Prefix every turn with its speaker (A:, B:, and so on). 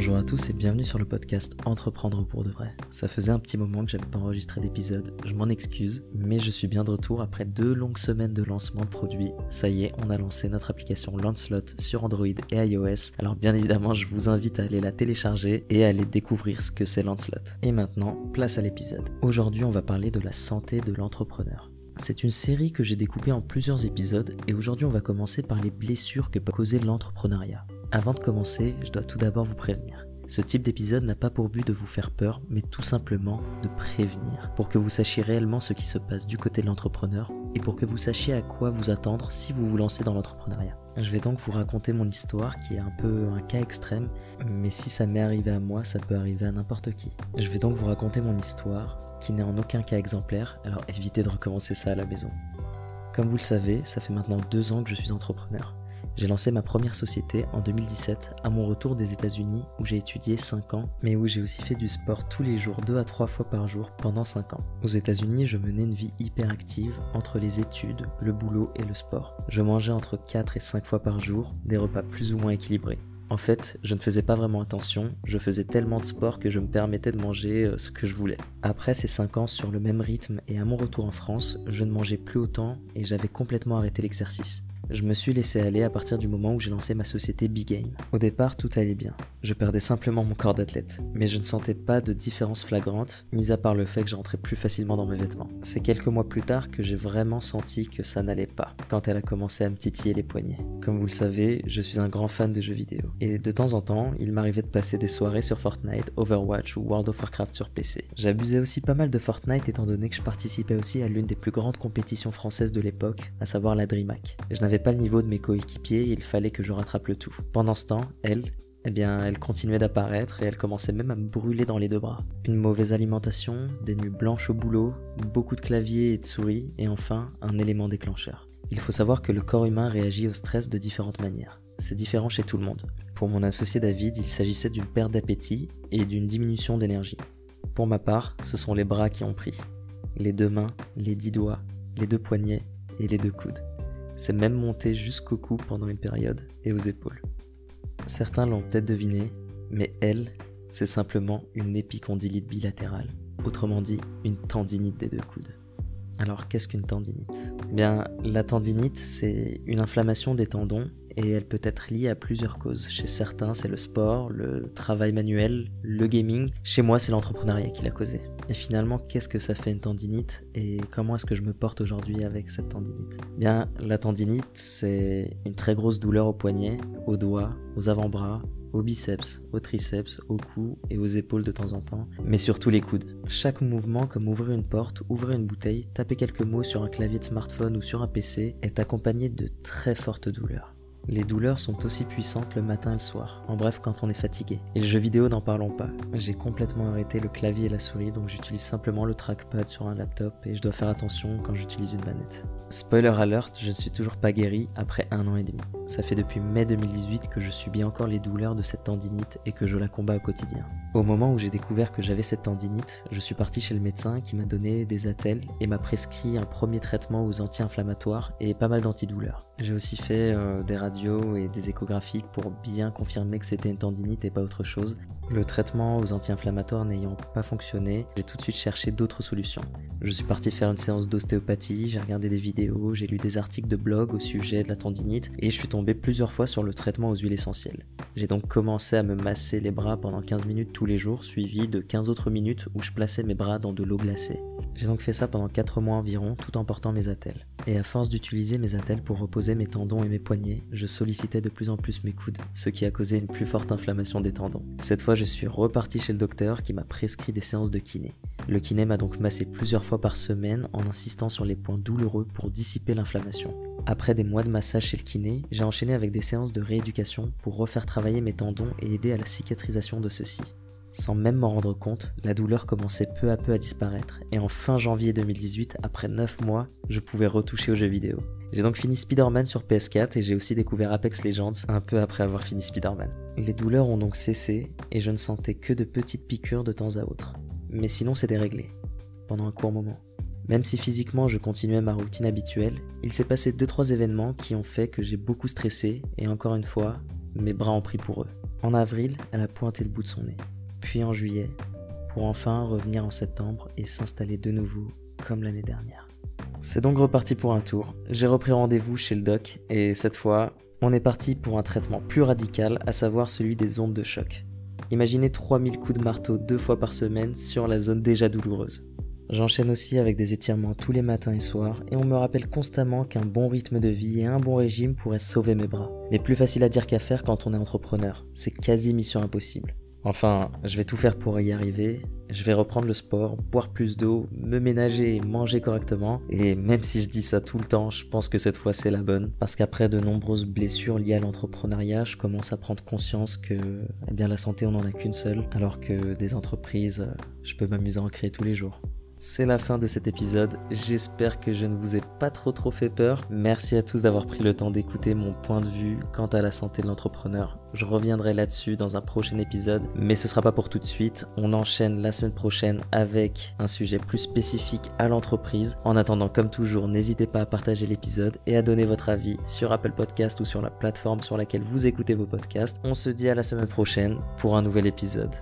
A: Bonjour à tous et bienvenue sur le podcast Entreprendre pour de vrai. Ça faisait un petit moment que j'avais pas enregistré d'épisode, je m'en excuse, mais je suis bien de retour après deux longues semaines de lancement de produits. Ça y est, on a lancé notre application Lancelot sur Android et iOS. Alors bien évidemment, je vous invite à aller la télécharger et à aller découvrir ce que c'est Lancelot. Et maintenant, place à l'épisode. Aujourd'hui, on va parler de la santé de l'entrepreneur. C'est une série que j'ai découpée en plusieurs épisodes et aujourd'hui on va commencer par les blessures que peut causer l'entrepreneuriat. Avant de commencer, je dois tout d'abord vous prévenir. Ce type d'épisode n'a pas pour but de vous faire peur, mais tout simplement de prévenir, pour que vous sachiez réellement ce qui se passe du côté de l'entrepreneur et pour que vous sachiez à quoi vous attendre si vous vous lancez dans l'entrepreneuriat. Je vais donc vous raconter mon histoire qui est un peu un cas extrême, mais si ça m'est arrivé à moi, ça peut arriver à n'importe qui. Je vais donc vous raconter mon histoire qui n'est en aucun cas exemplaire, alors évitez de recommencer ça à la maison. Comme vous le savez, ça fait maintenant deux ans que je suis entrepreneur. J'ai lancé ma première société en 2017 à mon retour des États-Unis où j'ai étudié 5 ans, mais où j'ai aussi fait du sport tous les jours 2 à 3 fois par jour pendant 5 ans. Aux États-Unis, je menais une vie hyper active entre les études, le boulot et le sport. Je mangeais entre 4 et 5 fois par jour, des repas plus ou moins équilibrés. En fait, je ne faisais pas vraiment attention, je faisais tellement de sport que je me permettais de manger euh, ce que je voulais. Après ces 5 ans sur le même rythme et à mon retour en France, je ne mangeais plus autant et j'avais complètement arrêté l'exercice je me suis laissé aller à partir du moment où j'ai lancé ma société Big Game. Au départ, tout allait bien. Je perdais simplement mon corps d'athlète, mais je ne sentais pas de différence flagrante, mis à part le fait que j'entrais plus facilement dans mes vêtements. C'est quelques mois plus tard que j'ai vraiment senti que ça n'allait pas, quand elle a commencé à me titiller les poignets. Comme vous le savez, je suis un grand fan de jeux vidéo, et de temps en temps, il m'arrivait de passer des soirées sur Fortnite, Overwatch ou World of Warcraft sur PC. J'abusais aussi pas mal de Fortnite étant donné que je participais aussi à l'une des plus grandes compétitions françaises de l'époque, à savoir la DreamHack. Je pas le niveau de mes coéquipiers il fallait que je rattrape le tout. Pendant ce temps, elle, eh bien, elle continuait d'apparaître et elle commençait même à me brûler dans les deux bras. Une mauvaise alimentation, des nuits blanches au boulot, beaucoup de claviers et de souris, et enfin, un élément déclencheur. Il faut savoir que le corps humain réagit au stress de différentes manières. C'est différent chez tout le monde. Pour mon associé David, il s'agissait d'une perte d'appétit et d'une diminution d'énergie. Pour ma part, ce sont les bras qui ont pris. Les deux mains, les dix doigts, les deux poignets et les deux coudes. C'est même monté jusqu'au cou pendant une période et aux épaules. Certains l'ont peut-être deviné, mais elle, c'est simplement une épicondylite bilatérale, autrement dit une tendinite des deux coudes. Alors qu'est-ce qu'une tendinite? Eh Bien, la tendinite, c'est une inflammation des tendons et elle peut être liée à plusieurs causes. Chez certains, c'est le sport, le travail manuel, le gaming. Chez moi, c'est l'entrepreneuriat qui l'a causé. Et finalement, qu'est-ce que ça fait une tendinite et comment est-ce que je me porte aujourd'hui avec cette tendinite? Bien, la tendinite, c'est une très grosse douleur au poignet, aux doigts, aux avant-bras, aux biceps, aux triceps, au cou et aux épaules de temps en temps, mais surtout les coudes. Chaque mouvement comme ouvrir une porte, ouvrir une bouteille, taper quelques mots sur un clavier de smartphone ou sur un PC est accompagné de très fortes douleurs. Les douleurs sont aussi puissantes le matin et le soir, en bref quand on est fatigué. Et le jeu vidéo n'en parlons pas. J'ai complètement arrêté le clavier et la souris, donc j'utilise simplement le trackpad sur un laptop et je dois faire attention quand j'utilise une manette. Spoiler alert, je ne suis toujours pas guéri après un an et demi. Ça fait depuis mai 2018 que je subis encore les douleurs de cette tendinite et que je la combats au quotidien. Au moment où j'ai découvert que j'avais cette tendinite, je suis parti chez le médecin qui m'a donné des attelles et m'a prescrit un premier traitement aux anti-inflammatoires et pas mal d'antidouleurs. J'ai aussi fait euh, des radios et des échographies pour bien confirmer que c'était une tendinite et pas autre chose. Le traitement aux anti-inflammatoires n'ayant pas fonctionné, j'ai tout de suite cherché d'autres solutions. Je suis parti faire une séance d'ostéopathie, j'ai regardé des vidéos, j'ai lu des articles de blog au sujet de la tendinite et je suis tombé plusieurs fois sur le traitement aux huiles essentielles. J'ai donc commencé à me masser les bras pendant 15 minutes tous les jours, suivi de 15 autres minutes où je plaçais mes bras dans de l'eau glacée. J'ai donc fait ça pendant 4 mois environ tout en portant mes attelles. Et à force d'utiliser mes attelles pour reposer mes tendons et mes poignets, je sollicitais de plus en plus mes coudes, ce qui a causé une plus forte inflammation des tendons. Cette fois, je suis reparti chez le docteur qui m'a prescrit des séances de kiné. Le kiné m'a donc massé plusieurs fois par semaine en insistant sur les points douloureux pour dissiper l'inflammation. Après des mois de massage chez le kiné, j'ai enchaîné avec des séances de rééducation pour refaire travailler mes tendons et aider à la cicatrisation de ceux-ci. Sans même m'en rendre compte, la douleur commençait peu à peu à disparaître, et en fin janvier 2018, après 9 mois, je pouvais retoucher aux jeux vidéo. J'ai donc fini Spider-Man sur PS4 et j'ai aussi découvert Apex Legends un peu après avoir fini Spider-Man. Les douleurs ont donc cessé et je ne sentais que de petites piqûres de temps à autre. Mais sinon c'était réglé, pendant un court moment. Même si physiquement je continuais ma routine habituelle, il s'est passé 2-3 événements qui ont fait que j'ai beaucoup stressé et encore une fois, mes bras ont pris pour eux. En avril, elle a pointé le bout de son nez. Puis en juillet, pour enfin revenir en septembre et s'installer de nouveau comme l'année dernière. C'est donc reparti pour un tour. J'ai repris rendez-vous chez le doc et cette fois, on est parti pour un traitement plus radical, à savoir celui des ondes de choc. Imaginez 3000 coups de marteau deux fois par semaine sur la zone déjà douloureuse. J'enchaîne aussi avec des étirements tous les matins et soirs et on me rappelle constamment qu'un bon rythme de vie et un bon régime pourraient sauver mes bras. Mais plus facile à dire qu'à faire quand on est entrepreneur. C'est quasi mission impossible. Enfin, je vais tout faire pour y arriver. Je vais reprendre le sport, boire plus d'eau, me ménager manger correctement. Et même si je dis ça tout le temps, je pense que cette fois c'est la bonne. Parce qu'après de nombreuses blessures liées à l'entrepreneuriat, je commence à prendre conscience que eh bien, la santé on n'en a qu'une seule. Alors que des entreprises, je peux m'amuser à en créer tous les jours. C'est la fin de cet épisode. J'espère que je ne vous ai pas trop trop fait peur. Merci à tous d'avoir pris le temps d'écouter mon point de vue quant à la santé de l'entrepreneur. Je reviendrai là-dessus dans un prochain épisode, mais ce sera pas pour tout de suite. On enchaîne la semaine prochaine avec un sujet plus spécifique à l'entreprise. En attendant, comme toujours, n'hésitez pas à partager l'épisode et à donner votre avis sur Apple Podcast ou sur la plateforme sur laquelle vous écoutez vos podcasts. On se dit à la semaine prochaine pour un nouvel épisode.